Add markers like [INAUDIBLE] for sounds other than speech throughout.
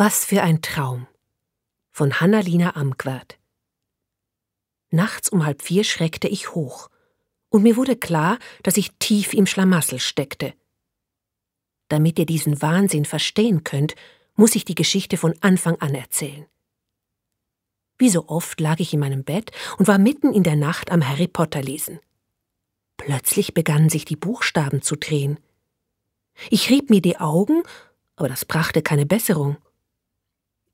Was für ein Traum von Hannalina Amquert. Nachts um halb vier schreckte ich hoch, und mir wurde klar, dass ich tief im Schlamassel steckte. Damit ihr diesen Wahnsinn verstehen könnt, muss ich die Geschichte von Anfang an erzählen. Wie so oft lag ich in meinem Bett und war mitten in der Nacht am Harry Potter lesen. Plötzlich begannen sich die Buchstaben zu drehen. Ich rieb mir die Augen, aber das brachte keine Besserung.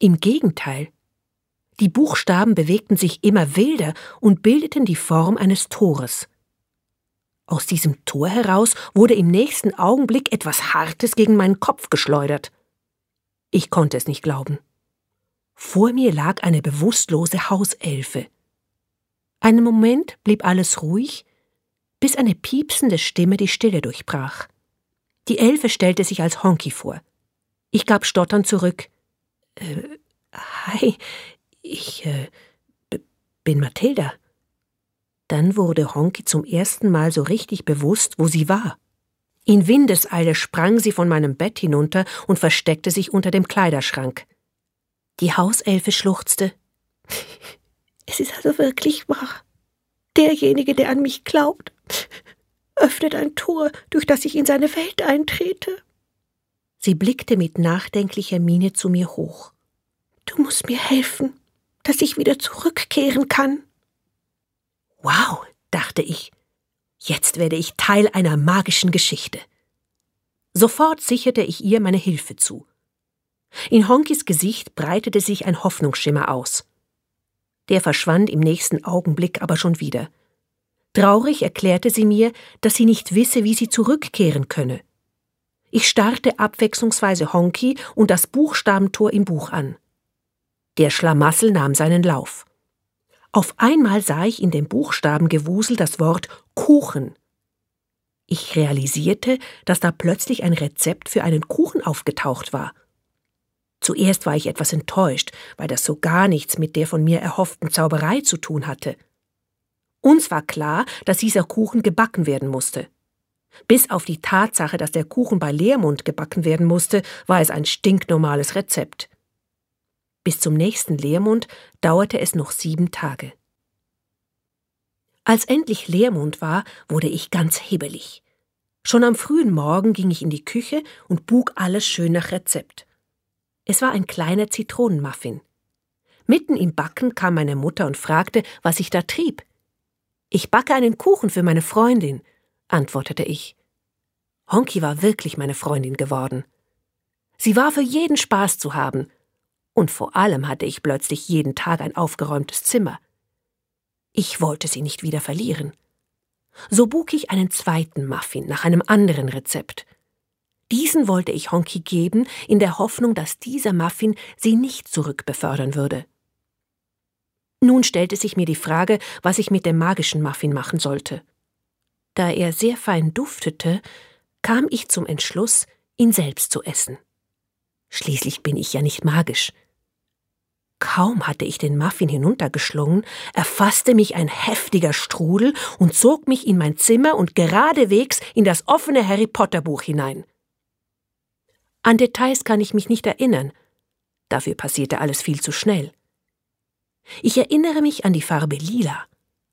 Im Gegenteil. Die Buchstaben bewegten sich immer wilder und bildeten die Form eines Tores. Aus diesem Tor heraus wurde im nächsten Augenblick etwas Hartes gegen meinen Kopf geschleudert. Ich konnte es nicht glauben. Vor mir lag eine bewusstlose Hauselfe. Einen Moment blieb alles ruhig, bis eine piepsende Stimme die Stille durchbrach. Die Elfe stellte sich als Honky vor. Ich gab stotternd zurück. Äh, hi, ich äh, bin Mathilda. Dann wurde Honky zum ersten Mal so richtig bewusst, wo sie war. In Windeseile sprang sie von meinem Bett hinunter und versteckte sich unter dem Kleiderschrank. Die Hauselfe schluchzte. [LAUGHS] Es ist also wirklich wahr. Derjenige, der an mich glaubt, öffnet ein Tor, durch das ich in seine Welt eintrete. Sie blickte mit nachdenklicher Miene zu mir hoch. Du musst mir helfen, dass ich wieder zurückkehren kann. Wow, dachte ich, jetzt werde ich Teil einer magischen Geschichte. Sofort sicherte ich ihr meine Hilfe zu. In Honkys Gesicht breitete sich ein Hoffnungsschimmer aus. Der verschwand im nächsten Augenblick aber schon wieder. Traurig erklärte sie mir, dass sie nicht wisse, wie sie zurückkehren könne. Ich starrte abwechslungsweise Honky und das Buchstabentor im Buch an. Der Schlamassel nahm seinen Lauf. Auf einmal sah ich in dem Buchstabengewusel das Wort Kuchen. Ich realisierte, dass da plötzlich ein Rezept für einen Kuchen aufgetaucht war. Zuerst war ich etwas enttäuscht, weil das so gar nichts mit der von mir erhofften Zauberei zu tun hatte. Uns war klar, dass dieser Kuchen gebacken werden musste. Bis auf die Tatsache, dass der Kuchen bei Leermund gebacken werden musste, war es ein stinknormales Rezept. Bis zum nächsten Leermund dauerte es noch sieben Tage. Als endlich Leermund war, wurde ich ganz hibbelig. Schon am frühen Morgen ging ich in die Küche und bug alles schön nach Rezept. Es war ein kleiner Zitronenmuffin. Mitten im Backen kam meine Mutter und fragte, was ich da trieb. Ich backe einen Kuchen für meine Freundin, antwortete ich. Honky war wirklich meine Freundin geworden. Sie war für jeden Spaß zu haben, und vor allem hatte ich plötzlich jeden Tag ein aufgeräumtes Zimmer. Ich wollte sie nicht wieder verlieren. So buk ich einen zweiten Muffin nach einem anderen Rezept. Diesen wollte ich Honky geben, in der Hoffnung, dass dieser Muffin sie nicht zurückbefördern würde. Nun stellte sich mir die Frage, was ich mit dem magischen Muffin machen sollte. Da er sehr fein duftete, kam ich zum Entschluss, ihn selbst zu essen. Schließlich bin ich ja nicht magisch. Kaum hatte ich den Muffin hinuntergeschlungen, erfasste mich ein heftiger Strudel und zog mich in mein Zimmer und geradewegs in das offene Harry Potter Buch hinein. An Details kann ich mich nicht erinnern. Dafür passierte alles viel zu schnell. Ich erinnere mich an die Farbe lila,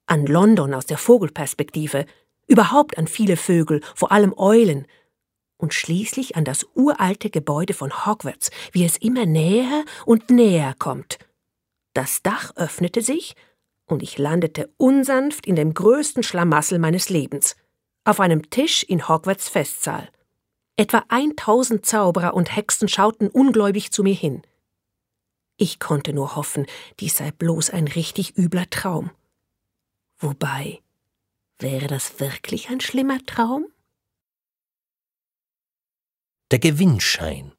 an London aus der Vogelperspektive, überhaupt an viele Vögel, vor allem Eulen, und schließlich an das uralte Gebäude von Hogwarts, wie es immer näher und näher kommt. Das Dach öffnete sich, und ich landete unsanft in dem größten Schlamassel meines Lebens, auf einem Tisch in Hogwarts Festsaal. Etwa eintausend Zauberer und Hexen schauten ungläubig zu mir hin. Ich konnte nur hoffen, dies sei bloß ein richtig übler Traum. Wobei, Wäre das wirklich ein schlimmer Traum? Der Gewinnschein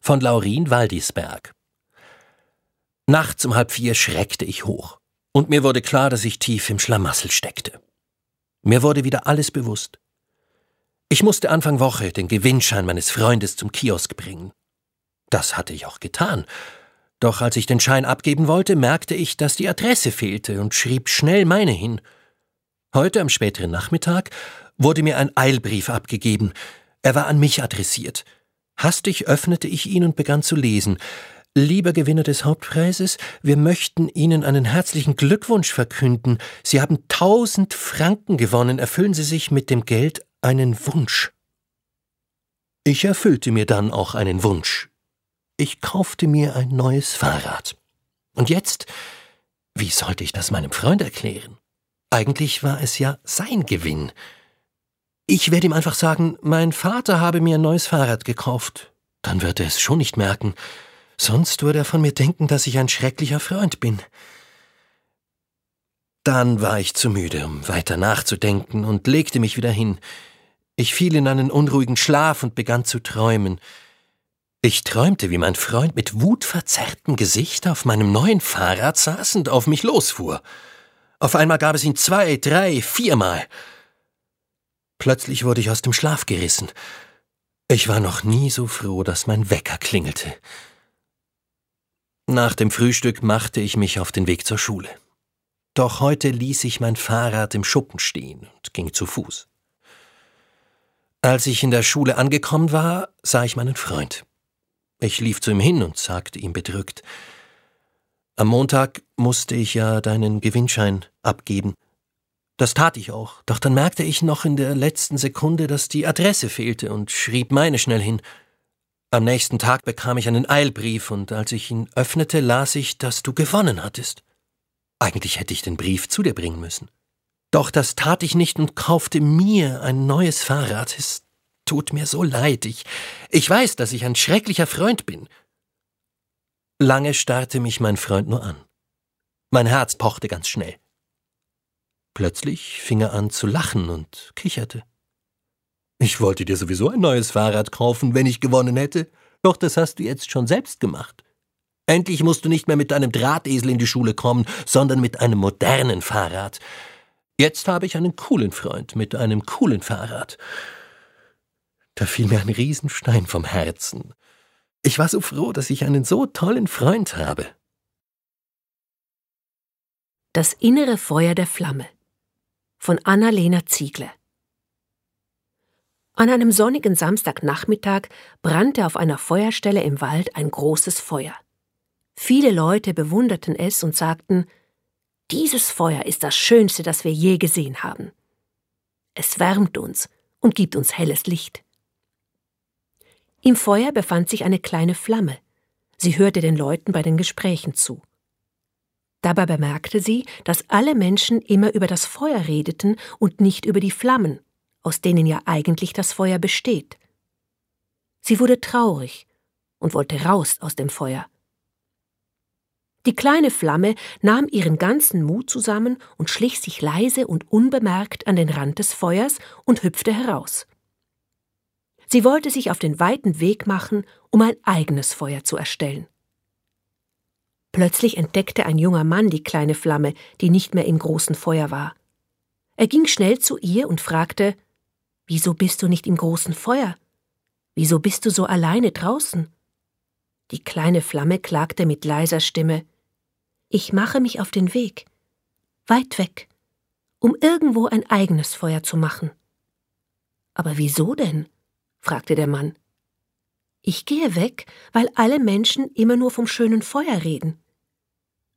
von Laurin Waldisberg. Nachts um halb vier schreckte ich hoch, und mir wurde klar, dass ich tief im Schlamassel steckte. Mir wurde wieder alles bewusst. Ich musste Anfang Woche den Gewinnschein meines Freundes zum Kiosk bringen. Das hatte ich auch getan. Doch als ich den Schein abgeben wollte, merkte ich, dass die Adresse fehlte und schrieb schnell meine hin – Heute am späteren Nachmittag wurde mir ein Eilbrief abgegeben. Er war an mich adressiert. Hastig öffnete ich ihn und begann zu lesen. Lieber Gewinner des Hauptpreises, wir möchten Ihnen einen herzlichen Glückwunsch verkünden. Sie haben tausend Franken gewonnen. Erfüllen Sie sich mit dem Geld einen Wunsch. Ich erfüllte mir dann auch einen Wunsch. Ich kaufte mir ein neues Fahrrad. Und jetzt, wie sollte ich das meinem Freund erklären? Eigentlich war es ja sein Gewinn. Ich werde ihm einfach sagen, mein Vater habe mir ein neues Fahrrad gekauft. Dann wird er es schon nicht merken. Sonst würde er von mir denken, dass ich ein schrecklicher Freund bin. Dann war ich zu müde, um weiter nachzudenken, und legte mich wieder hin. Ich fiel in einen unruhigen Schlaf und begann zu träumen. Ich träumte, wie mein Freund mit wutverzerrtem Gesicht auf meinem neuen Fahrrad saß und auf mich losfuhr. Auf einmal gab es ihn zwei, drei, viermal. Plötzlich wurde ich aus dem Schlaf gerissen. Ich war noch nie so froh, dass mein Wecker klingelte. Nach dem Frühstück machte ich mich auf den Weg zur Schule. Doch heute ließ ich mein Fahrrad im Schuppen stehen und ging zu Fuß. Als ich in der Schule angekommen war, sah ich meinen Freund. Ich lief zu ihm hin und sagte ihm bedrückt Am Montag musste ich ja deinen Gewinnschein abgeben. Das tat ich auch, doch dann merkte ich noch in der letzten Sekunde, dass die Adresse fehlte und schrieb meine schnell hin. Am nächsten Tag bekam ich einen Eilbrief, und als ich ihn öffnete, las ich, dass du gewonnen hattest. Eigentlich hätte ich den Brief zu dir bringen müssen. Doch das tat ich nicht und kaufte mir ein neues Fahrrad. Es tut mir so leid. Ich, ich weiß, dass ich ein schrecklicher Freund bin. Lange starrte mich mein Freund nur an. Mein Herz pochte ganz schnell. Plötzlich fing er an zu lachen und kicherte. Ich wollte dir sowieso ein neues Fahrrad kaufen, wenn ich gewonnen hätte. Doch das hast du jetzt schon selbst gemacht. Endlich musst du nicht mehr mit deinem Drahtesel in die Schule kommen, sondern mit einem modernen Fahrrad. Jetzt habe ich einen coolen Freund mit einem coolen Fahrrad. Da fiel mir ein Riesenstein vom Herzen. Ich war so froh, dass ich einen so tollen Freund habe. Das innere Feuer der Flamme von Annalena Ziegler an einem sonnigen Samstagnachmittag brannte auf einer Feuerstelle im Wald ein großes Feuer. Viele Leute bewunderten es und sagten, dieses Feuer ist das Schönste, das wir je gesehen haben. Es wärmt uns und gibt uns helles Licht. Im Feuer befand sich eine kleine Flamme. Sie hörte den Leuten bei den Gesprächen zu. Dabei bemerkte sie, dass alle Menschen immer über das Feuer redeten und nicht über die Flammen, aus denen ja eigentlich das Feuer besteht. Sie wurde traurig und wollte raus aus dem Feuer. Die kleine Flamme nahm ihren ganzen Mut zusammen und schlich sich leise und unbemerkt an den Rand des Feuers und hüpfte heraus. Sie wollte sich auf den weiten Weg machen, um ein eigenes Feuer zu erstellen. Plötzlich entdeckte ein junger Mann die kleine Flamme, die nicht mehr im großen Feuer war. Er ging schnell zu ihr und fragte Wieso bist du nicht im großen Feuer? Wieso bist du so alleine draußen? Die kleine Flamme klagte mit leiser Stimme Ich mache mich auf den Weg, weit weg, um irgendwo ein eigenes Feuer zu machen. Aber wieso denn? fragte der Mann. Ich gehe weg, weil alle Menschen immer nur vom schönen Feuer reden.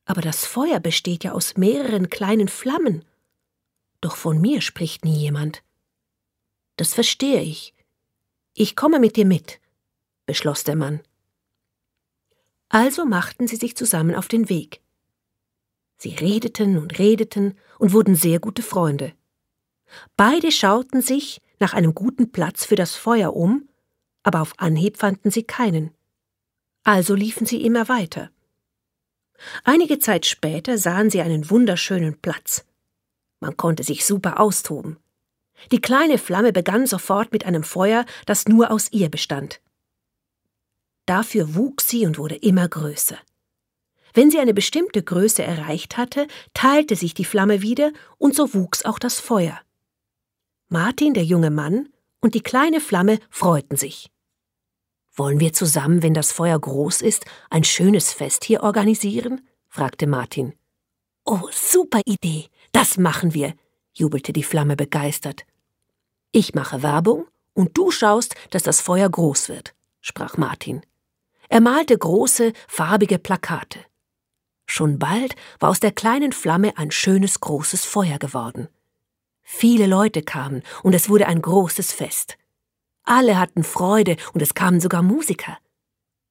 Aber das Feuer besteht ja aus mehreren kleinen Flammen. Doch von mir spricht nie jemand. Das verstehe ich. Ich komme mit dir mit, beschloss der Mann. Also machten sie sich zusammen auf den Weg. Sie redeten und redeten und wurden sehr gute Freunde. Beide schauten sich nach einem guten Platz für das Feuer um, aber auf Anhieb fanden sie keinen. Also liefen sie immer weiter. Einige Zeit später sahen sie einen wunderschönen Platz. Man konnte sich super austoben. Die kleine Flamme begann sofort mit einem Feuer, das nur aus ihr bestand. Dafür wuchs sie und wurde immer größer. Wenn sie eine bestimmte Größe erreicht hatte, teilte sich die Flamme wieder und so wuchs auch das Feuer. Martin, der junge Mann, und die kleine Flamme freuten sich. Wollen wir zusammen, wenn das Feuer groß ist, ein schönes Fest hier organisieren? fragte Martin. Oh, super Idee. Das machen wir, jubelte die Flamme begeistert. Ich mache Werbung und du schaust, dass das Feuer groß wird, sprach Martin. Er malte große, farbige Plakate. Schon bald war aus der kleinen Flamme ein schönes, großes Feuer geworden. Viele Leute kamen und es wurde ein großes Fest. Alle hatten Freude und es kamen sogar Musiker.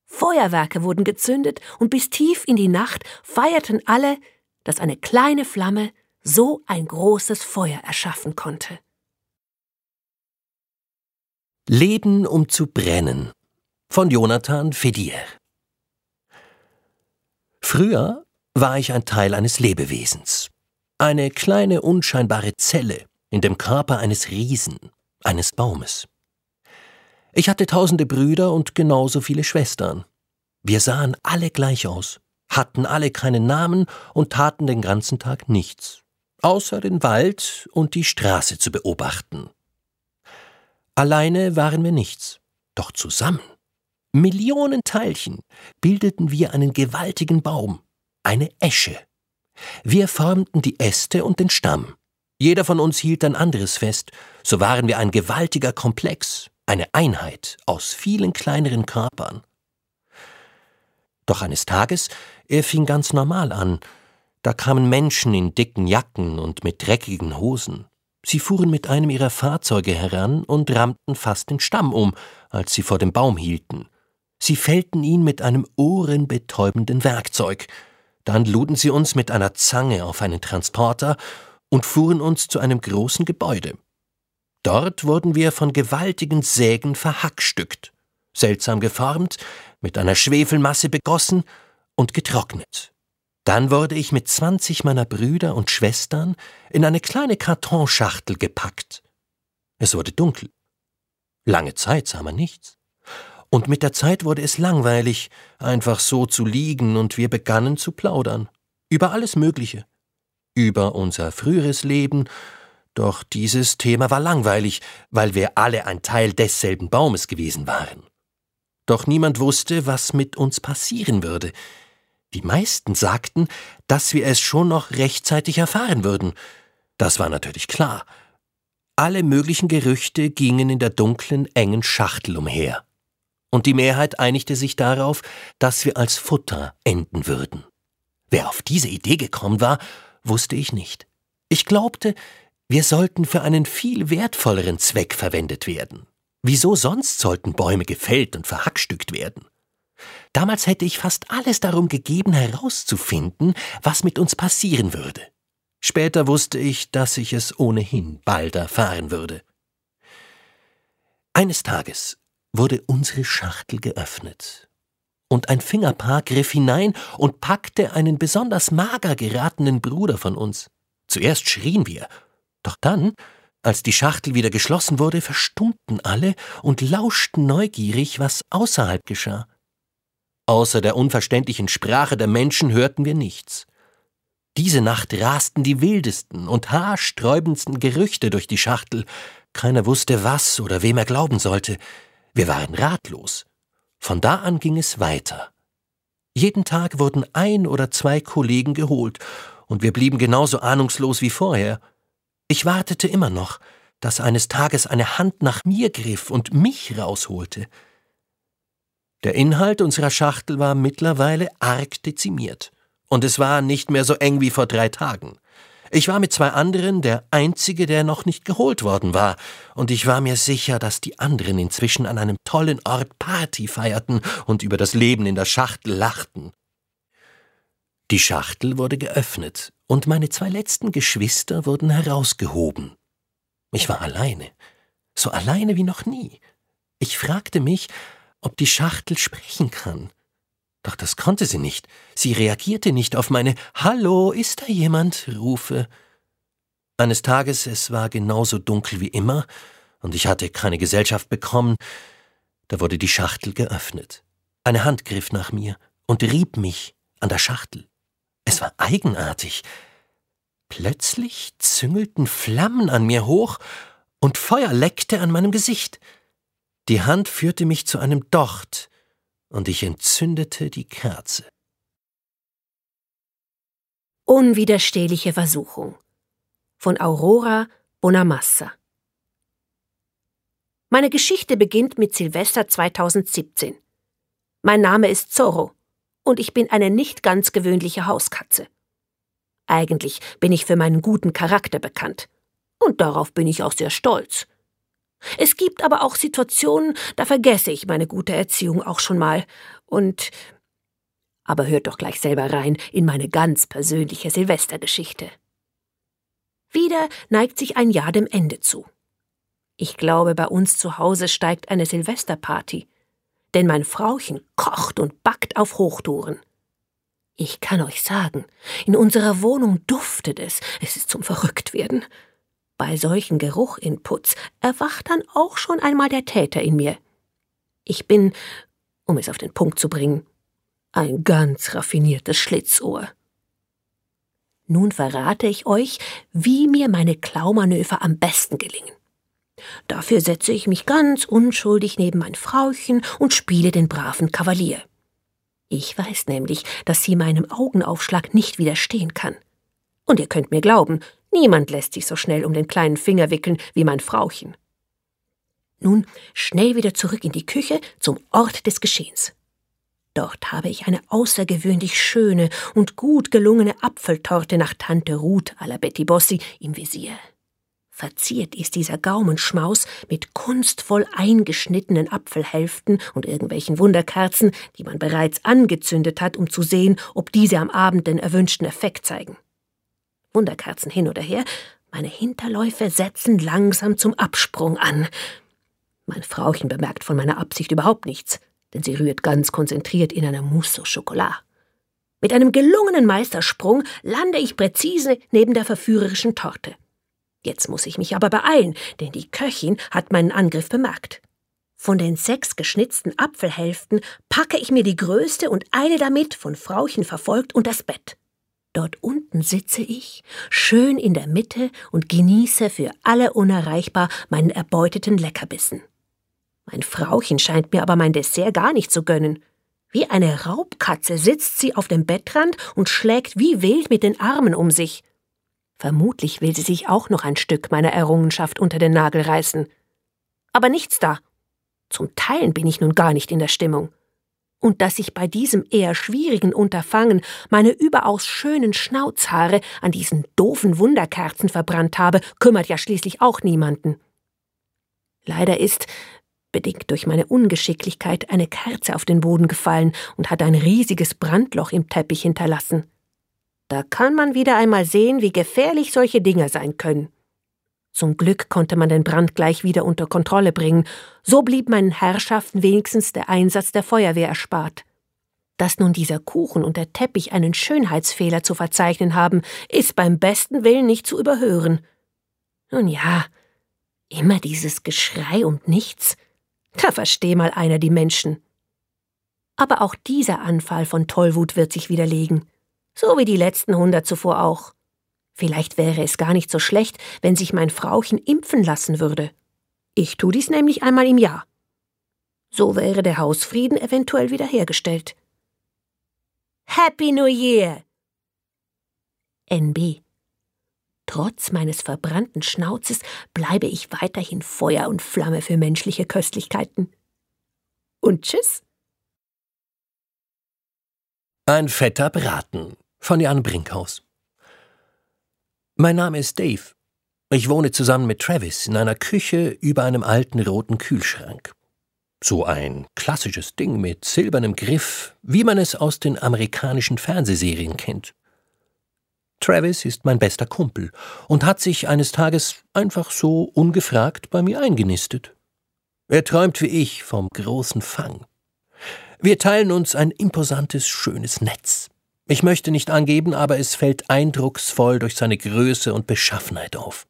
Feuerwerke wurden gezündet und bis tief in die Nacht feierten alle, dass eine kleine Flamme so ein großes Feuer erschaffen konnte. Leben um zu brennen von Jonathan Fedier Früher war ich ein Teil eines Lebewesens, eine kleine unscheinbare Zelle in dem Körper eines Riesen, eines Baumes. Ich hatte tausende Brüder und genauso viele Schwestern. Wir sahen alle gleich aus, hatten alle keinen Namen und taten den ganzen Tag nichts, außer den Wald und die Straße zu beobachten. Alleine waren wir nichts, doch zusammen. Millionen Teilchen bildeten wir einen gewaltigen Baum, eine Esche. Wir formten die Äste und den Stamm. Jeder von uns hielt ein anderes fest, so waren wir ein gewaltiger Komplex, eine Einheit aus vielen kleineren Körpern. Doch eines Tages, er fing ganz normal an, da kamen Menschen in dicken Jacken und mit dreckigen Hosen. Sie fuhren mit einem ihrer Fahrzeuge heran und rammten fast den Stamm um, als sie vor dem Baum hielten. Sie fällten ihn mit einem ohrenbetäubenden Werkzeug. Dann luden sie uns mit einer Zange auf einen Transporter und fuhren uns zu einem großen Gebäude. Dort wurden wir von gewaltigen Sägen verhackstückt, seltsam geformt, mit einer Schwefelmasse begossen und getrocknet. Dann wurde ich mit zwanzig meiner Brüder und Schwestern in eine kleine Kartonschachtel gepackt. Es wurde dunkel. Lange Zeit sah man nichts. Und mit der Zeit wurde es langweilig, einfach so zu liegen, und wir begannen zu plaudern. Über alles Mögliche. Über unser früheres Leben doch dieses Thema war langweilig, weil wir alle ein Teil desselben Baumes gewesen waren. Doch niemand wusste, was mit uns passieren würde. Die meisten sagten, dass wir es schon noch rechtzeitig erfahren würden. Das war natürlich klar. Alle möglichen Gerüchte gingen in der dunklen, engen Schachtel umher. Und die Mehrheit einigte sich darauf, dass wir als Futter enden würden. Wer auf diese Idee gekommen war, wusste ich nicht. Ich glaubte, wir sollten für einen viel wertvolleren Zweck verwendet werden. Wieso sonst sollten Bäume gefällt und verhackstückt werden? Damals hätte ich fast alles darum gegeben, herauszufinden, was mit uns passieren würde. Später wusste ich, dass ich es ohnehin bald erfahren würde. Eines Tages wurde unsere Schachtel geöffnet, und ein Fingerpaar griff hinein und packte einen besonders mager geratenen Bruder von uns. Zuerst schrien wir doch dann, als die Schachtel wieder geschlossen wurde, verstummten alle und lauschten neugierig, was außerhalb geschah. Außer der unverständlichen Sprache der Menschen hörten wir nichts. Diese Nacht rasten die wildesten und haarsträubendsten Gerüchte durch die Schachtel. Keiner wusste, was oder wem er glauben sollte. Wir waren ratlos. Von da an ging es weiter. Jeden Tag wurden ein oder zwei Kollegen geholt, und wir blieben genauso ahnungslos wie vorher. Ich wartete immer noch, dass eines Tages eine Hand nach mir griff und mich rausholte. Der Inhalt unserer Schachtel war mittlerweile arg dezimiert, und es war nicht mehr so eng wie vor drei Tagen. Ich war mit zwei anderen der Einzige, der noch nicht geholt worden war, und ich war mir sicher, dass die anderen inzwischen an einem tollen Ort Party feierten und über das Leben in der Schachtel lachten. Die Schachtel wurde geöffnet, und meine zwei letzten Geschwister wurden herausgehoben. Ich war alleine, so alleine wie noch nie. Ich fragte mich, ob die Schachtel sprechen kann. Doch das konnte sie nicht. Sie reagierte nicht auf meine Hallo, ist da jemand? Rufe. Eines Tages, es war genauso dunkel wie immer, und ich hatte keine Gesellschaft bekommen, da wurde die Schachtel geöffnet. Eine Hand griff nach mir und rieb mich an der Schachtel. Es war eigenartig. Plötzlich züngelten Flammen an mir hoch und Feuer leckte an meinem Gesicht. Die Hand führte mich zu einem Docht und ich entzündete die Kerze. Unwiderstehliche Versuchung von Aurora Bonamassa Meine Geschichte beginnt mit Silvester 2017. Mein Name ist Zorro und ich bin eine nicht ganz gewöhnliche Hauskatze. Eigentlich bin ich für meinen guten Charakter bekannt. Und darauf bin ich auch sehr stolz. Es gibt aber auch Situationen, da vergesse ich meine gute Erziehung auch schon mal. Und. Aber hört doch gleich selber rein in meine ganz persönliche Silvestergeschichte. Wieder neigt sich ein Jahr dem Ende zu. Ich glaube, bei uns zu Hause steigt eine Silvesterparty, denn mein Frauchen kocht und backt auf Hochtouren. Ich kann euch sagen, in unserer Wohnung duftet es, es ist zum Verrücktwerden. Bei solchen Geruchinputs erwacht dann auch schon einmal der Täter in mir. Ich bin, um es auf den Punkt zu bringen, ein ganz raffiniertes Schlitzohr. Nun verrate ich euch, wie mir meine Klaumanöver am besten gelingen. Dafür setze ich mich ganz unschuldig neben mein Frauchen und spiele den braven Kavalier. Ich weiß nämlich, dass sie meinem Augenaufschlag nicht widerstehen kann. Und ihr könnt mir glauben, Niemand lässt sich so schnell um den kleinen Finger wickeln wie mein Frauchen. Nun schnell wieder zurück in die Küche zum Ort des Geschehens. Dort habe ich eine außergewöhnlich schöne und gut gelungene Apfeltorte nach Tante Ruth à la Betty Bossi im Visier. Verziert ist dieser Gaumenschmaus mit kunstvoll eingeschnittenen Apfelhälften und irgendwelchen Wunderkerzen, die man bereits angezündet hat, um zu sehen, ob diese am Abend den erwünschten Effekt zeigen. Wunderkerzen hin oder her, meine Hinterläufe setzen langsam zum Absprung an. Mein Frauchen bemerkt von meiner Absicht überhaupt nichts, denn sie rührt ganz konzentriert in einer Mousse au Chocolat. Mit einem gelungenen Meistersprung lande ich präzise neben der verführerischen Torte. Jetzt muss ich mich aber beeilen, denn die Köchin hat meinen Angriff bemerkt. Von den sechs geschnitzten Apfelhälften packe ich mir die größte und eile damit, von Frauchen verfolgt, unter das Bett. Dort unten sitze ich, schön in der Mitte und genieße für alle unerreichbar meinen erbeuteten Leckerbissen. Mein Frauchen scheint mir aber mein Dessert gar nicht zu gönnen. Wie eine Raubkatze sitzt sie auf dem Bettrand und schlägt wie wild mit den Armen um sich. Vermutlich will sie sich auch noch ein Stück meiner Errungenschaft unter den Nagel reißen. Aber nichts da. Zum Teilen bin ich nun gar nicht in der Stimmung und dass ich bei diesem eher schwierigen Unterfangen meine überaus schönen Schnauzhaare an diesen doofen Wunderkerzen verbrannt habe, kümmert ja schließlich auch niemanden. Leider ist, bedingt durch meine Ungeschicklichkeit, eine Kerze auf den Boden gefallen und hat ein riesiges Brandloch im Teppich hinterlassen. Da kann man wieder einmal sehen, wie gefährlich solche Dinger sein können. Zum Glück konnte man den Brand gleich wieder unter Kontrolle bringen, so blieb meinen Herrschaften wenigstens der Einsatz der Feuerwehr erspart. Dass nun dieser Kuchen und der Teppich einen Schönheitsfehler zu verzeichnen haben, ist beim besten Willen nicht zu überhören. Nun ja, immer dieses Geschrei und nichts. Da versteh mal einer die Menschen. Aber auch dieser Anfall von Tollwut wird sich widerlegen, so wie die letzten hundert zuvor auch. Vielleicht wäre es gar nicht so schlecht, wenn sich mein Frauchen impfen lassen würde. Ich tu dies nämlich einmal im Jahr. So wäre der Hausfrieden eventuell wiederhergestellt. Happy New Year! NB. Trotz meines verbrannten Schnauzes bleibe ich weiterhin Feuer und Flamme für menschliche Köstlichkeiten. Und tschüss. Ein fetter Braten von Jan Brinkhaus. Mein Name ist Dave. Ich wohne zusammen mit Travis in einer Küche über einem alten roten Kühlschrank. So ein klassisches Ding mit silbernem Griff, wie man es aus den amerikanischen Fernsehserien kennt. Travis ist mein bester Kumpel und hat sich eines Tages einfach so ungefragt bei mir eingenistet. Er träumt wie ich vom großen Fang. Wir teilen uns ein imposantes, schönes Netz. Ich möchte nicht angeben, aber es fällt eindrucksvoll durch seine Größe und Beschaffenheit auf.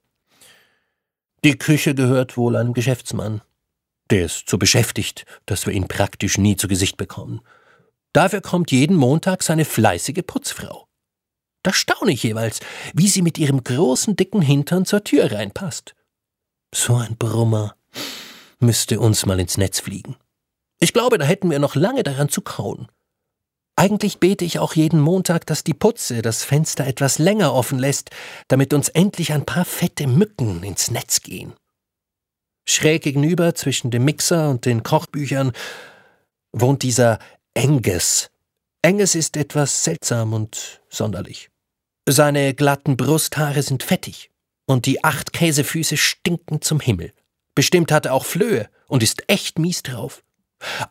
Die Küche gehört wohl einem Geschäftsmann. Der ist so beschäftigt, dass wir ihn praktisch nie zu Gesicht bekommen. Dafür kommt jeden Montag seine fleißige Putzfrau. Da staune ich jeweils, wie sie mit ihrem großen, dicken Hintern zur Tür reinpasst. So ein Brummer müsste uns mal ins Netz fliegen. Ich glaube, da hätten wir noch lange daran zu kauen. Eigentlich bete ich auch jeden Montag, dass die Putze das Fenster etwas länger offen lässt, damit uns endlich ein paar fette Mücken ins Netz gehen. Schräg gegenüber zwischen dem Mixer und den Kochbüchern wohnt dieser Angus. Angus ist etwas seltsam und sonderlich. Seine glatten Brusthaare sind fettig und die acht Käsefüße stinken zum Himmel. Bestimmt hat er auch Flöhe und ist echt mies drauf.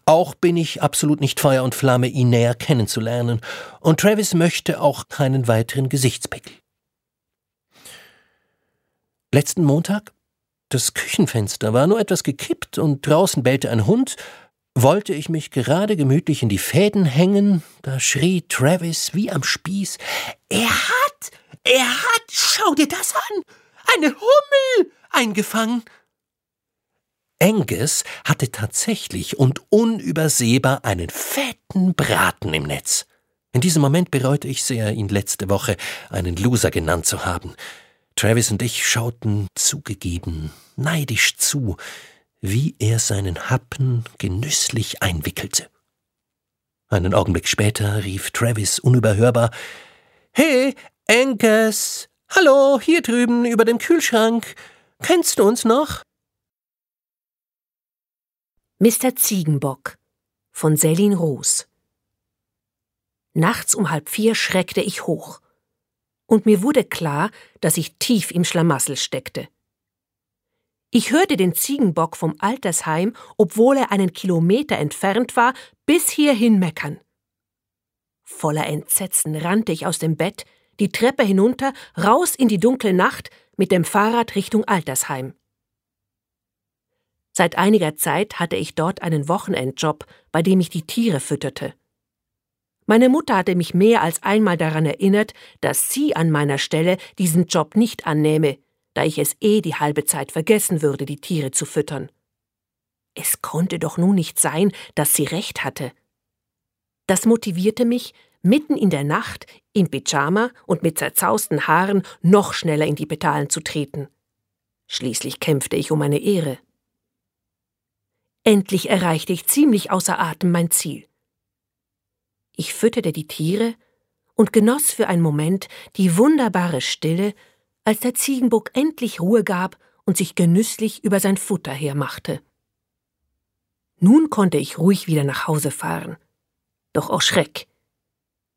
Auch bin ich absolut nicht Feuer und Flamme, ihn näher kennenzulernen, und Travis möchte auch keinen weiteren Gesichtspickel. Letzten Montag? Das Küchenfenster war nur etwas gekippt und draußen bellte ein Hund. Wollte ich mich gerade gemütlich in die Fäden hängen, da schrie Travis wie am Spieß: Er hat, er hat, schau dir das an! Eine Hummel eingefangen! Angus hatte tatsächlich und unübersehbar einen fetten Braten im Netz. In diesem Moment bereute ich sehr, ihn letzte Woche einen Loser genannt zu haben. Travis und ich schauten zugegeben, neidisch zu, wie er seinen Happen genüsslich einwickelte. Einen Augenblick später rief Travis unüberhörbar Hey, Angus. Hallo, hier drüben über dem Kühlschrank. Kennst du uns noch? Mr. Ziegenbock von Selin Roos Nachts um halb vier schreckte ich hoch. Und mir wurde klar, dass ich tief im Schlamassel steckte. Ich hörte den Ziegenbock vom Altersheim, obwohl er einen Kilometer entfernt war, bis hierhin meckern. Voller Entsetzen rannte ich aus dem Bett, die Treppe hinunter, raus in die dunkle Nacht mit dem Fahrrad Richtung Altersheim. Seit einiger Zeit hatte ich dort einen Wochenendjob, bei dem ich die Tiere fütterte. Meine Mutter hatte mich mehr als einmal daran erinnert, dass sie an meiner Stelle diesen Job nicht annähme, da ich es eh die halbe Zeit vergessen würde, die Tiere zu füttern. Es konnte doch nun nicht sein, dass sie recht hatte. Das motivierte mich, mitten in der Nacht, im Pyjama und mit zerzausten Haaren noch schneller in die Petalen zu treten. Schließlich kämpfte ich um meine Ehre. Endlich erreichte ich ziemlich außer Atem mein Ziel. Ich fütterte die Tiere und genoss für einen Moment die wunderbare Stille, als der Ziegenbock endlich Ruhe gab und sich genüsslich über sein Futter hermachte. Nun konnte ich ruhig wieder nach Hause fahren. Doch auch Schreck.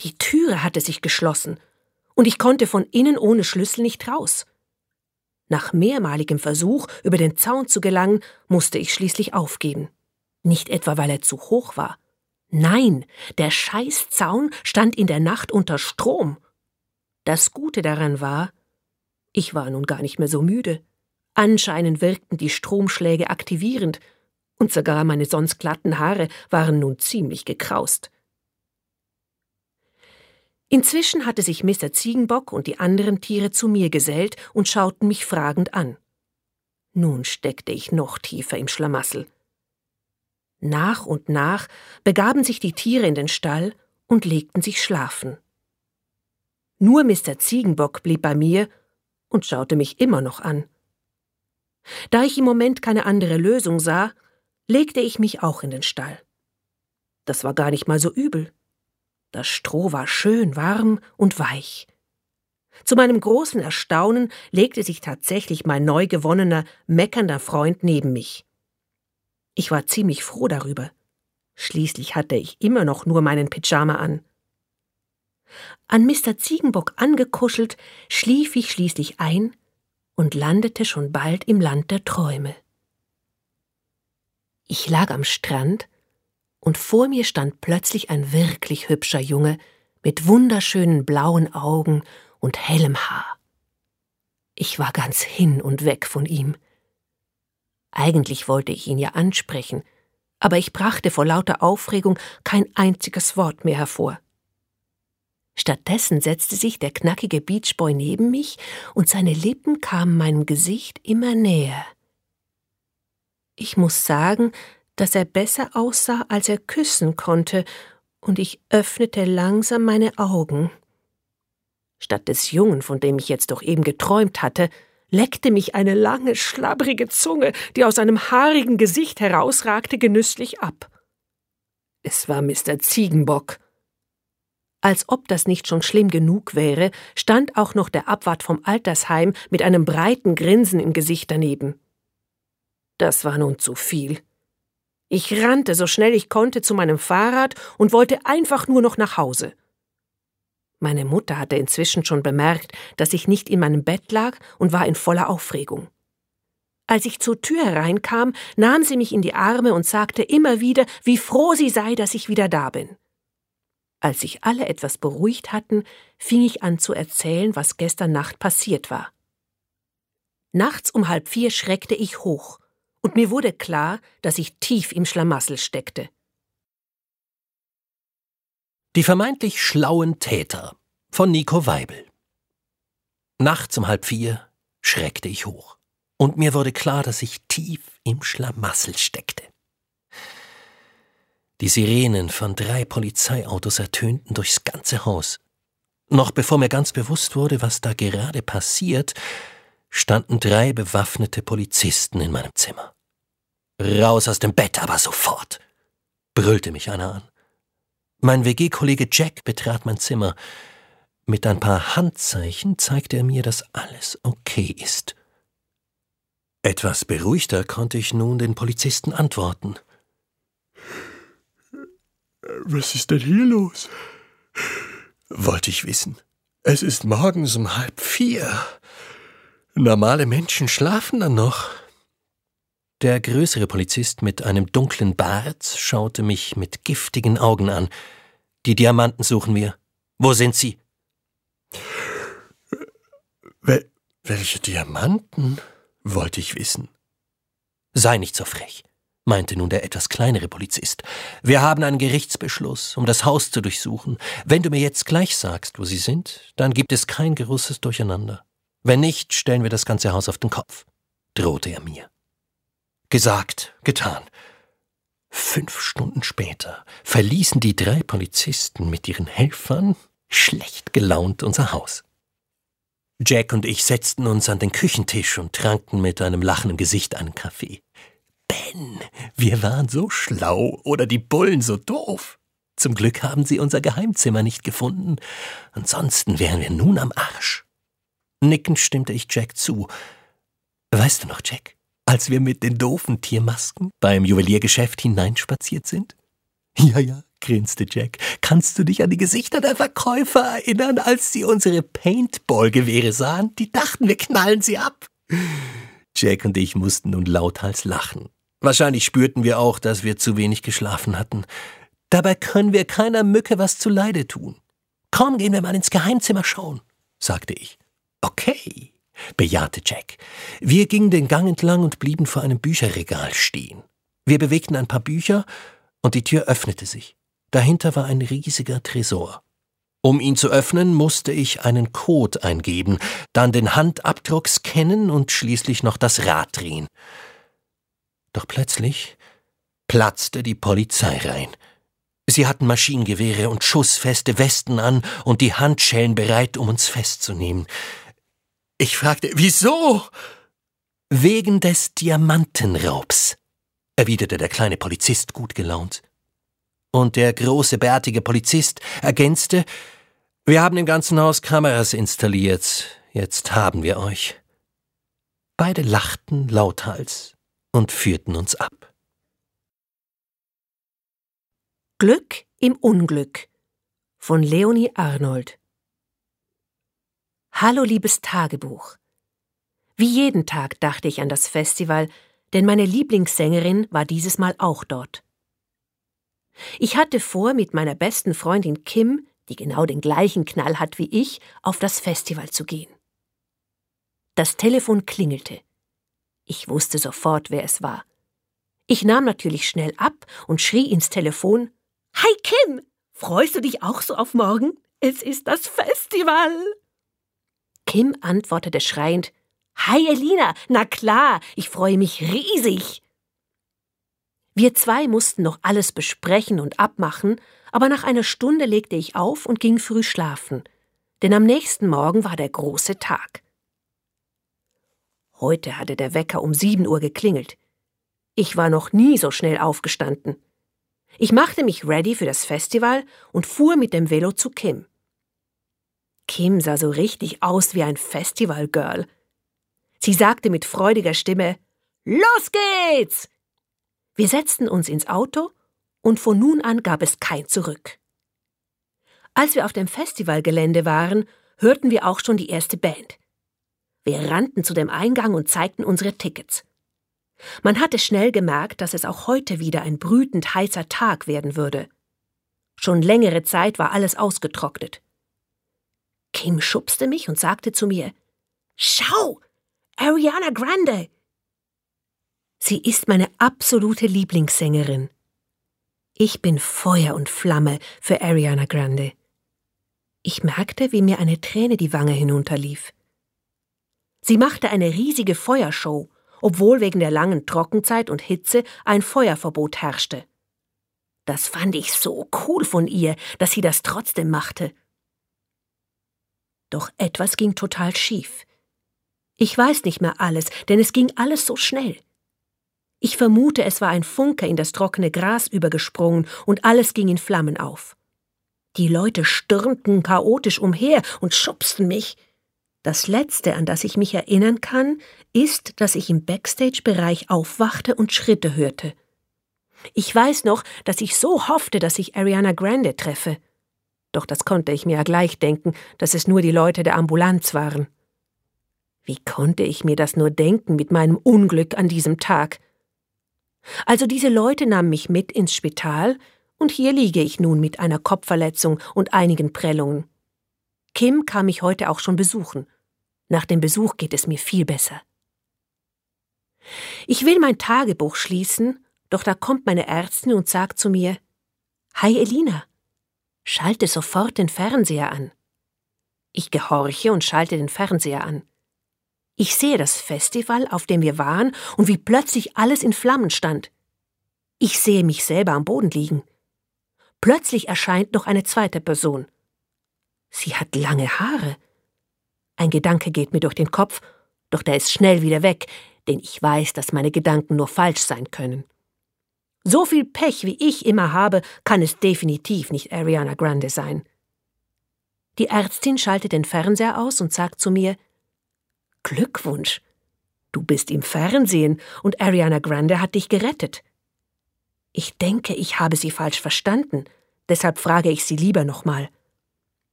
Die Türe hatte sich geschlossen, und ich konnte von innen ohne Schlüssel nicht raus. Nach mehrmaligem Versuch, über den Zaun zu gelangen, musste ich schließlich aufgeben. Nicht etwa, weil er zu hoch war. Nein, der Scheißzaun stand in der Nacht unter Strom. Das Gute daran war, ich war nun gar nicht mehr so müde. Anscheinend wirkten die Stromschläge aktivierend, und sogar meine sonst glatten Haare waren nun ziemlich gekraust. Inzwischen hatte sich Mr. Ziegenbock und die anderen Tiere zu mir gesellt und schauten mich fragend an. Nun steckte ich noch tiefer im Schlamassel. Nach und nach begaben sich die Tiere in den Stall und legten sich schlafen. Nur Mr. Ziegenbock blieb bei mir und schaute mich immer noch an. Da ich im Moment keine andere Lösung sah, legte ich mich auch in den Stall. Das war gar nicht mal so übel. Das Stroh war schön warm und weich. Zu meinem großen Erstaunen legte sich tatsächlich mein neu gewonnener, meckernder Freund neben mich. Ich war ziemlich froh darüber. Schließlich hatte ich immer noch nur meinen Pyjama an. An Mr. Ziegenbock angekuschelt, schlief ich schließlich ein und landete schon bald im Land der Träume. Ich lag am Strand und vor mir stand plötzlich ein wirklich hübscher Junge mit wunderschönen blauen Augen und hellem Haar. Ich war ganz hin und weg von ihm. Eigentlich wollte ich ihn ja ansprechen, aber ich brachte vor lauter Aufregung kein einziges Wort mehr hervor. Stattdessen setzte sich der knackige Beachboy neben mich und seine Lippen kamen meinem Gesicht immer näher. Ich muss sagen, dass er besser aussah, als er küssen konnte, und ich öffnete langsam meine Augen. Statt des Jungen, von dem ich jetzt doch eben geträumt hatte, leckte mich eine lange, schlabbrige Zunge, die aus einem haarigen Gesicht herausragte, genüsslich ab. Es war Mr. Ziegenbock. Als ob das nicht schon schlimm genug wäre, stand auch noch der Abwart vom Altersheim mit einem breiten Grinsen im Gesicht daneben. Das war nun zu viel. Ich rannte so schnell ich konnte zu meinem Fahrrad und wollte einfach nur noch nach Hause. Meine Mutter hatte inzwischen schon bemerkt, dass ich nicht in meinem Bett lag und war in voller Aufregung. Als ich zur Tür hereinkam, nahm sie mich in die Arme und sagte immer wieder, wie froh sie sei, dass ich wieder da bin. Als sich alle etwas beruhigt hatten, fing ich an zu erzählen, was gestern Nacht passiert war. Nachts um halb vier schreckte ich hoch, und mir wurde klar, dass ich tief im Schlamassel steckte. Die vermeintlich schlauen Täter von Nico Weibel. Nachts um halb vier schreckte ich hoch, und mir wurde klar, dass ich tief im Schlamassel steckte. Die Sirenen von drei Polizeiautos ertönten durchs ganze Haus. Noch bevor mir ganz bewusst wurde, was da gerade passiert, standen drei bewaffnete Polizisten in meinem Zimmer. Raus aus dem Bett, aber sofort! brüllte mich einer an. Mein WG-Kollege Jack betrat mein Zimmer. Mit ein paar Handzeichen zeigte er mir, dass alles okay ist. Etwas beruhigter konnte ich nun den Polizisten antworten. Was ist denn hier los? Wollte ich wissen. Es ist morgens um halb vier. Normale Menschen schlafen dann noch. Der größere Polizist mit einem dunklen Bart schaute mich mit giftigen Augen an. Die Diamanten suchen wir. Wo sind sie? Wel welche Diamanten? wollte ich wissen. Sei nicht so frech, meinte nun der etwas kleinere Polizist. Wir haben einen Gerichtsbeschluss, um das Haus zu durchsuchen. Wenn du mir jetzt gleich sagst, wo sie sind, dann gibt es kein großes Durcheinander. Wenn nicht, stellen wir das ganze Haus auf den Kopf, drohte er mir. Gesagt, getan. Fünf Stunden später verließen die drei Polizisten mit ihren Helfern schlecht gelaunt unser Haus. Jack und ich setzten uns an den Küchentisch und tranken mit einem lachenden Gesicht einen Kaffee. Ben, wir waren so schlau oder die Bullen so doof. Zum Glück haben sie unser Geheimzimmer nicht gefunden, ansonsten wären wir nun am Arsch. Nickend stimmte ich Jack zu. Weißt du noch, Jack, als wir mit den doofen Tiermasken beim Juweliergeschäft hineinspaziert sind? Ja, ja, grinste Jack. Kannst du dich an die Gesichter der Verkäufer erinnern, als sie unsere Paintball-Gewehre sahen? Die dachten, wir knallen sie ab. Jack und ich mussten nun lauthals lachen. Wahrscheinlich spürten wir auch, dass wir zu wenig geschlafen hatten. Dabei können wir keiner Mücke was zuleide tun. Komm, gehen wir mal ins Geheimzimmer schauen, sagte ich. Okay, bejahte Jack. Wir gingen den Gang entlang und blieben vor einem Bücherregal stehen. Wir bewegten ein paar Bücher und die Tür öffnete sich. Dahinter war ein riesiger Tresor. Um ihn zu öffnen, musste ich einen Code eingeben, dann den Handabdruck scannen und schließlich noch das Rad drehen. Doch plötzlich platzte die Polizei rein. Sie hatten Maschinengewehre und schussfeste Westen an und die Handschellen bereit, um uns festzunehmen. Ich fragte, wieso? Wegen des Diamantenraubs, erwiderte der kleine Polizist gut gelaunt. Und der große bärtige Polizist ergänzte, wir haben im ganzen Haus Kameras installiert, jetzt haben wir euch. Beide lachten lauthals und führten uns ab. Glück im Unglück von Leonie Arnold Hallo liebes Tagebuch. Wie jeden Tag dachte ich an das Festival, denn meine Lieblingssängerin war dieses Mal auch dort. Ich hatte vor, mit meiner besten Freundin Kim, die genau den gleichen Knall hat wie ich, auf das Festival zu gehen. Das Telefon klingelte. Ich wusste sofort, wer es war. Ich nahm natürlich schnell ab und schrie ins Telefon Hi Kim, freust du dich auch so auf morgen? Es ist das Festival. Kim antwortete schreiend Hi Elina, na klar, ich freue mich riesig. Wir zwei mussten noch alles besprechen und abmachen, aber nach einer Stunde legte ich auf und ging früh schlafen, denn am nächsten Morgen war der große Tag. Heute hatte der Wecker um sieben Uhr geklingelt. Ich war noch nie so schnell aufgestanden. Ich machte mich ready für das Festival und fuhr mit dem Velo zu Kim. Kim sah so richtig aus wie ein Festivalgirl. Sie sagte mit freudiger Stimme Los geht's. Wir setzten uns ins Auto und von nun an gab es kein Zurück. Als wir auf dem Festivalgelände waren, hörten wir auch schon die erste Band. Wir rannten zu dem Eingang und zeigten unsere Tickets. Man hatte schnell gemerkt, dass es auch heute wieder ein brütend heißer Tag werden würde. Schon längere Zeit war alles ausgetrocknet. Kim schubste mich und sagte zu mir Schau, Ariana Grande. Sie ist meine absolute Lieblingssängerin. Ich bin Feuer und Flamme für Ariana Grande. Ich merkte, wie mir eine Träne die Wange hinunterlief. Sie machte eine riesige Feuershow, obwohl wegen der langen Trockenzeit und Hitze ein Feuerverbot herrschte. Das fand ich so cool von ihr, dass sie das trotzdem machte. Doch etwas ging total schief. Ich weiß nicht mehr alles, denn es ging alles so schnell. Ich vermute, es war ein Funke in das trockene Gras übergesprungen und alles ging in Flammen auf. Die Leute stürmten chaotisch umher und schubsten mich. Das Letzte, an das ich mich erinnern kann, ist, dass ich im Backstage-Bereich aufwachte und Schritte hörte. Ich weiß noch, dass ich so hoffte, dass ich Ariana Grande treffe. Doch das konnte ich mir ja gleich denken, dass es nur die Leute der Ambulanz waren. Wie konnte ich mir das nur denken mit meinem Unglück an diesem Tag? Also diese Leute nahmen mich mit ins Spital, und hier liege ich nun mit einer Kopfverletzung und einigen Prellungen. Kim kam mich heute auch schon besuchen. Nach dem Besuch geht es mir viel besser. Ich will mein Tagebuch schließen, doch da kommt meine Ärztin und sagt zu mir Hi Elina, schalte sofort den Fernseher an. Ich gehorche und schalte den Fernseher an. Ich sehe das Festival, auf dem wir waren, und wie plötzlich alles in Flammen stand. Ich sehe mich selber am Boden liegen. Plötzlich erscheint noch eine zweite Person. Sie hat lange Haare. Ein Gedanke geht mir durch den Kopf, doch der ist schnell wieder weg, denn ich weiß, dass meine Gedanken nur falsch sein können. So viel Pech, wie ich immer habe, kann es definitiv nicht Ariana Grande sein. Die Ärztin schaltet den Fernseher aus und sagt zu mir Glückwunsch. Du bist im Fernsehen und Ariana Grande hat dich gerettet. Ich denke, ich habe sie falsch verstanden, deshalb frage ich sie lieber nochmal.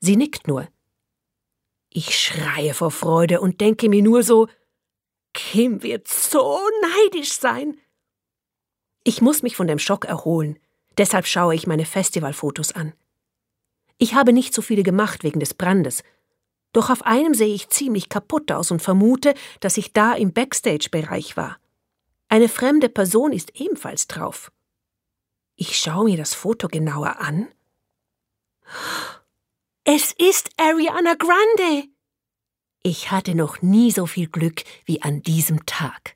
Sie nickt nur. Ich schreie vor Freude und denke mir nur so, Kim wird so neidisch sein. Ich muss mich von dem Schock erholen, deshalb schaue ich meine Festivalfotos an. Ich habe nicht so viele gemacht wegen des Brandes, doch auf einem sehe ich ziemlich kaputt aus und vermute, dass ich da im Backstage-Bereich war. Eine fremde Person ist ebenfalls drauf. Ich schaue mir das Foto genauer an. Es ist Ariana Grande! Ich hatte noch nie so viel Glück wie an diesem Tag.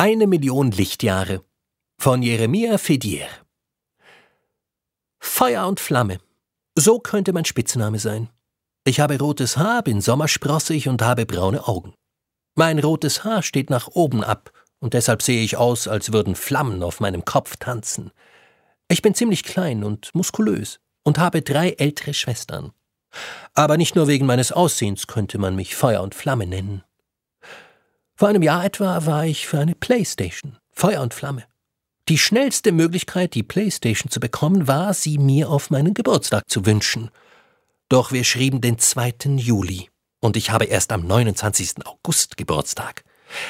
Eine Million Lichtjahre von Jeremia Fedier. Feuer und Flamme. So könnte mein Spitzname sein. Ich habe rotes Haar, bin sommersprossig und habe braune Augen. Mein rotes Haar steht nach oben ab, und deshalb sehe ich aus, als würden Flammen auf meinem Kopf tanzen. Ich bin ziemlich klein und muskulös und habe drei ältere Schwestern. Aber nicht nur wegen meines Aussehens könnte man mich Feuer und Flamme nennen. Vor einem Jahr etwa war ich für eine Playstation, Feuer und Flamme. Die schnellste Möglichkeit, die Playstation zu bekommen, war, sie mir auf meinen Geburtstag zu wünschen. Doch wir schrieben den 2. Juli und ich habe erst am 29. August Geburtstag.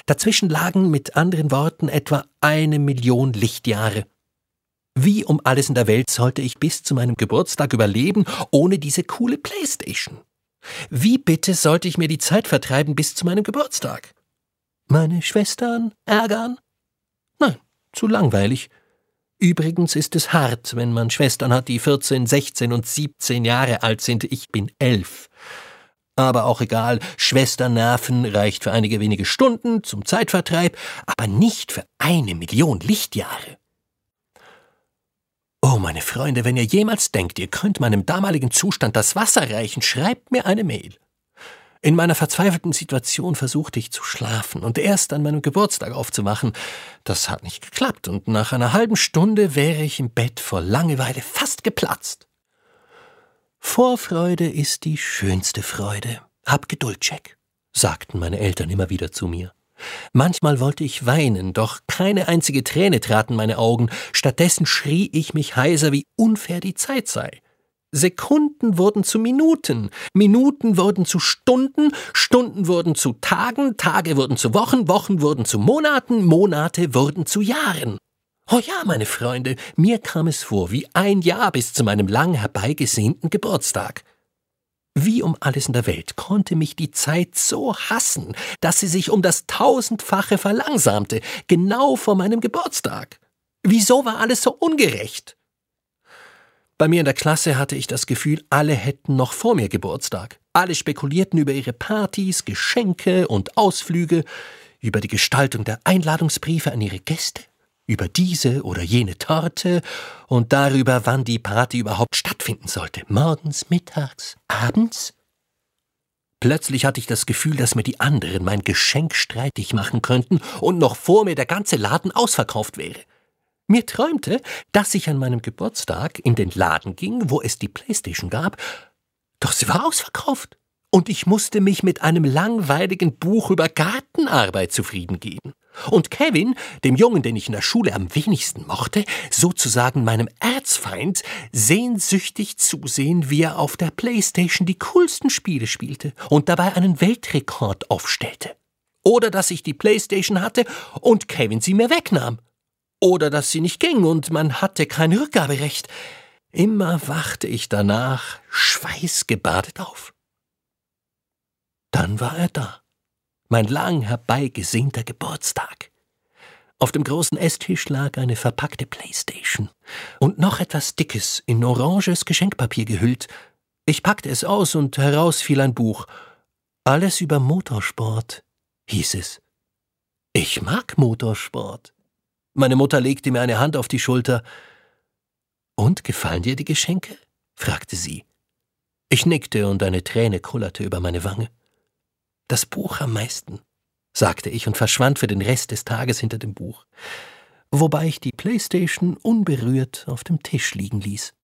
Dazwischen lagen mit anderen Worten etwa eine Million Lichtjahre. Wie um alles in der Welt sollte ich bis zu meinem Geburtstag überleben ohne diese coole Playstation? Wie bitte sollte ich mir die Zeit vertreiben bis zu meinem Geburtstag? Meine Schwestern ärgern? Nein, zu langweilig. Übrigens ist es hart, wenn man Schwestern hat, die 14, 16 und 17 Jahre alt sind. Ich bin elf. Aber auch egal, Schwesternerven reicht für einige wenige Stunden zum Zeitvertreib, aber nicht für eine Million Lichtjahre. Oh, meine Freunde, wenn ihr jemals denkt, ihr könnt meinem damaligen Zustand das Wasser reichen, schreibt mir eine Mail. In meiner verzweifelten Situation versuchte ich zu schlafen und erst an meinem Geburtstag aufzuwachen. Das hat nicht geklappt, und nach einer halben Stunde wäre ich im Bett vor Langeweile fast geplatzt. Vorfreude ist die schönste Freude. Hab Geduld, Jack, sagten meine Eltern immer wieder zu mir. Manchmal wollte ich weinen, doch keine einzige Träne trat in meine Augen, stattdessen schrie ich mich heiser, wie unfair die Zeit sei. Sekunden wurden zu Minuten, Minuten wurden zu Stunden, Stunden wurden zu Tagen, Tage wurden zu Wochen, Wochen wurden zu Monaten, Monate wurden zu Jahren. Oh ja, meine Freunde, mir kam es vor wie ein Jahr bis zu meinem lang herbeigesehnten Geburtstag. Wie um alles in der Welt konnte mich die Zeit so hassen, dass sie sich um das tausendfache verlangsamte, genau vor meinem Geburtstag. Wieso war alles so ungerecht? Bei mir in der Klasse hatte ich das Gefühl, alle hätten noch vor mir Geburtstag. Alle spekulierten über ihre Partys, Geschenke und Ausflüge, über die Gestaltung der Einladungsbriefe an ihre Gäste über diese oder jene Torte und darüber, wann die Party überhaupt stattfinden sollte. Morgens, mittags, abends? Plötzlich hatte ich das Gefühl, dass mir die anderen mein Geschenk streitig machen könnten und noch vor mir der ganze Laden ausverkauft wäre. Mir träumte, dass ich an meinem Geburtstag in den Laden ging, wo es die Playstation gab, doch sie war ausverkauft und ich musste mich mit einem langweiligen Buch über Gartenarbeit zufrieden geben. Und Kevin, dem Jungen, den ich in der Schule am wenigsten mochte, sozusagen meinem Erzfeind, sehnsüchtig zusehen, wie er auf der Playstation die coolsten Spiele spielte und dabei einen Weltrekord aufstellte. Oder dass ich die Playstation hatte und Kevin sie mir wegnahm. Oder dass sie nicht ging und man hatte kein Rückgaberecht. Immer wachte ich danach schweißgebadet auf. Dann war er da. Mein lang herbeigesehnter Geburtstag. Auf dem großen Esstisch lag eine verpackte Playstation und noch etwas Dickes, in oranges Geschenkpapier gehüllt. Ich packte es aus und heraus fiel ein Buch. Alles über Motorsport, hieß es. Ich mag Motorsport. Meine Mutter legte mir eine Hand auf die Schulter. Und gefallen dir die Geschenke? fragte sie. Ich nickte und eine Träne kullerte über meine Wange. Das Buch am meisten, sagte ich und verschwand für den Rest des Tages hinter dem Buch, wobei ich die Playstation unberührt auf dem Tisch liegen ließ.